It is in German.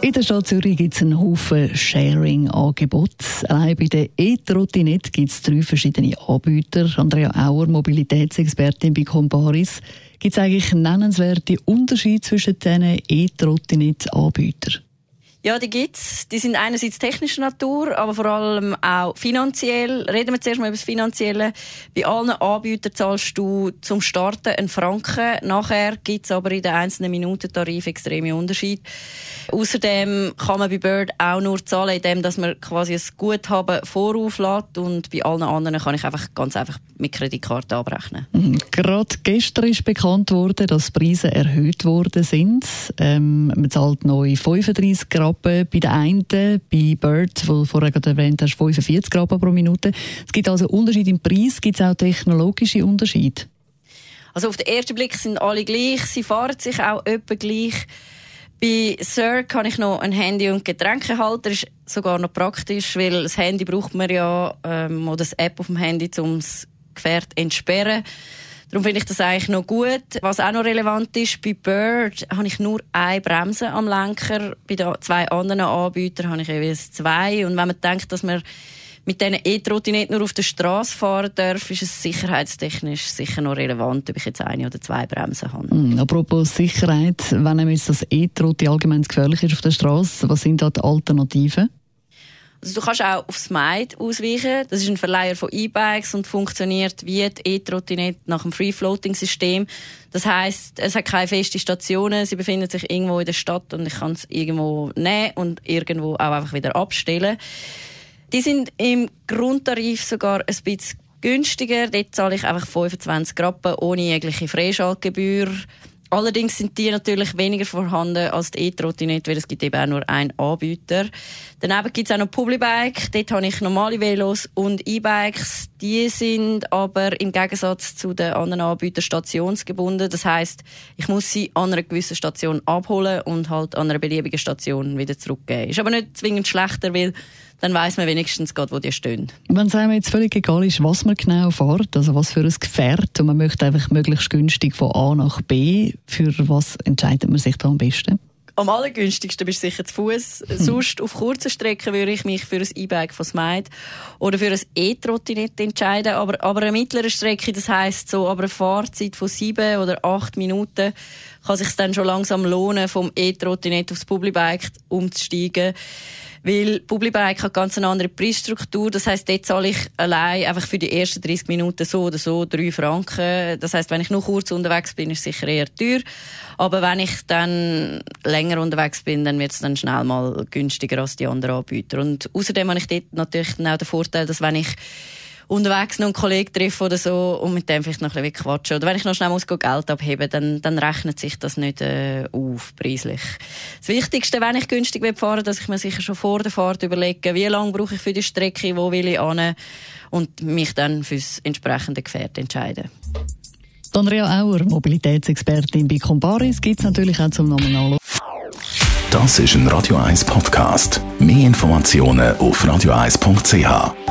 in der Stadt Zürich gibt es einen Haufen Sharing-Angebote. Allein bei der E-Trottinette gibt es drei verschiedene Anbieter. Andrea Auer, Mobilitätsexpertin bei Comparis. Gibt es eigentlich nennenswerte Unterschiede zwischen diesen E-Trottinette-Anbietern? Ja, die gibt's. Die sind einerseits technischer Natur, aber vor allem auch finanziell. Reden wir zuerst mal über das Finanzielle. Bei allen Anbietern zahlst du zum Starten einen Franken. Nachher gibt's aber in den einzelnen Minutentarif extreme Unterschiede. Außerdem kann man bei Bird auch nur zahlen, indem man quasi ein Guthaben vorauflädt und bei allen anderen kann ich einfach ganz einfach mit Kreditkarte abrechnen. Mhm. Gerade gestern ist bekannt worden, dass Preise erhöht worden sind. Ähm, man zahlt neu 35 Gramm bei den einen, bei Bird, wo vorher gerade erwähnt hast, 45 Gramm pro Minute. Es gibt also Unterschiede im Preis, gibt es auch technologische Unterschiede? Also auf den ersten Blick sind alle gleich, sie fahren sich auch etwa gleich. Bei Sir kann ich noch ein Handy und Getränkehalter. Ist sogar noch praktisch, weil das Handy braucht man ja, ähm, oder das App auf dem Handy, um das Gefährt entsperren. Darum finde ich das eigentlich noch gut. Was auch noch relevant ist, bei Bird habe ich nur eine Bremse am Lenker. Bei den zwei anderen Anbietern habe ich jeweils zwei. Und wenn man denkt, dass man mit diesen E-Trottinetten nur auf der Straße fahren darf, ist es sicherheitstechnisch sicher noch relevant, ob ich jetzt eine oder zwei Bremsen habe. Mm, apropos Sicherheit, wenn jetzt das E-Trotti allgemein gefährlich ist auf der Straße, was sind da die Alternativen? Also du kannst auch aufs Smite ausweichen. Das ist ein Verleiher von E-Bikes und funktioniert wie die E-Trottinette nach dem Free-Floating-System. Das heißt, es hat keine festen Stationen. Sie befinden sich irgendwo in der Stadt und ich kann es irgendwo nehmen und irgendwo auch einfach wieder abstellen. Die sind im Grundtarif sogar ein bisschen günstiger. Dort zahle ich einfach 25 Rappen ohne jegliche Freischaltgebühr. Allerdings sind die natürlich weniger vorhanden als die E-Trottinette, weil es gibt eben auch nur einen Anbieter. Daneben gibt es auch noch Publibike. Dort habe ich normale Velos und E-Bikes. Die sind aber im Gegensatz zu den anderen Anbietern stationsgebunden. Das heißt, ich muss sie an einer gewissen Station abholen und halt an einer beliebigen Station wieder zurückgeben. Ist aber nicht zwingend schlechter, weil dann weiß man wenigstens gerade, wo die stehen. Wenn es einem jetzt völlig egal ist, was man genau fährt, also was für ein Gefährt, und man möchte einfach möglichst günstig von A nach B, für was entscheidet man sich da am besten? Am allergünstigsten bist du sicher zu Fuß. Hm. Sonst auf kurzen Strecken würde ich mich für ein E-Bike von Smite oder für ein E-Trottinette entscheiden. Aber, aber eine mittlere Strecke, das heisst so, aber eine Fahrzeit von sieben oder acht Minuten kann sich dann schon langsam lohnen, vom E-Trottinette aufs Publibike umzusteigen. Weil Publibike hat ganz eine andere Preisstruktur. Das heisst, dort zahle ich allein einfach für die ersten 30 Minuten so oder so drei Franken. Das heisst, wenn ich nur kurz unterwegs bin, ist es sicher eher teuer. Aber wenn ich dann länger unterwegs bin, dann wird es dann schnell mal günstiger als die anderen Anbieter. Und außerdem habe ich dort natürlich auch den Vorteil, dass wenn ich unterwegs noch einen Kollegen treffe oder so und mit dem vielleicht noch ein bisschen quatschen. Oder wenn ich noch schnell muss Geld abheben dann, dann rechnet sich das nicht äh, auf, preislich. Das Wichtigste, wenn ich günstig fahren will, dass ich mir sicher schon vor der Fahrt überlege, wie lange brauche ich für die Strecke, wo will ich hin und mich dann fürs entsprechende Gefährt entscheiden. Andrea Auer, Mobilitätsexpertin bei Comparis, gibt es natürlich auch zum Nominal. Das ist ein Radio 1 Podcast. Mehr Informationen auf radio1.ch.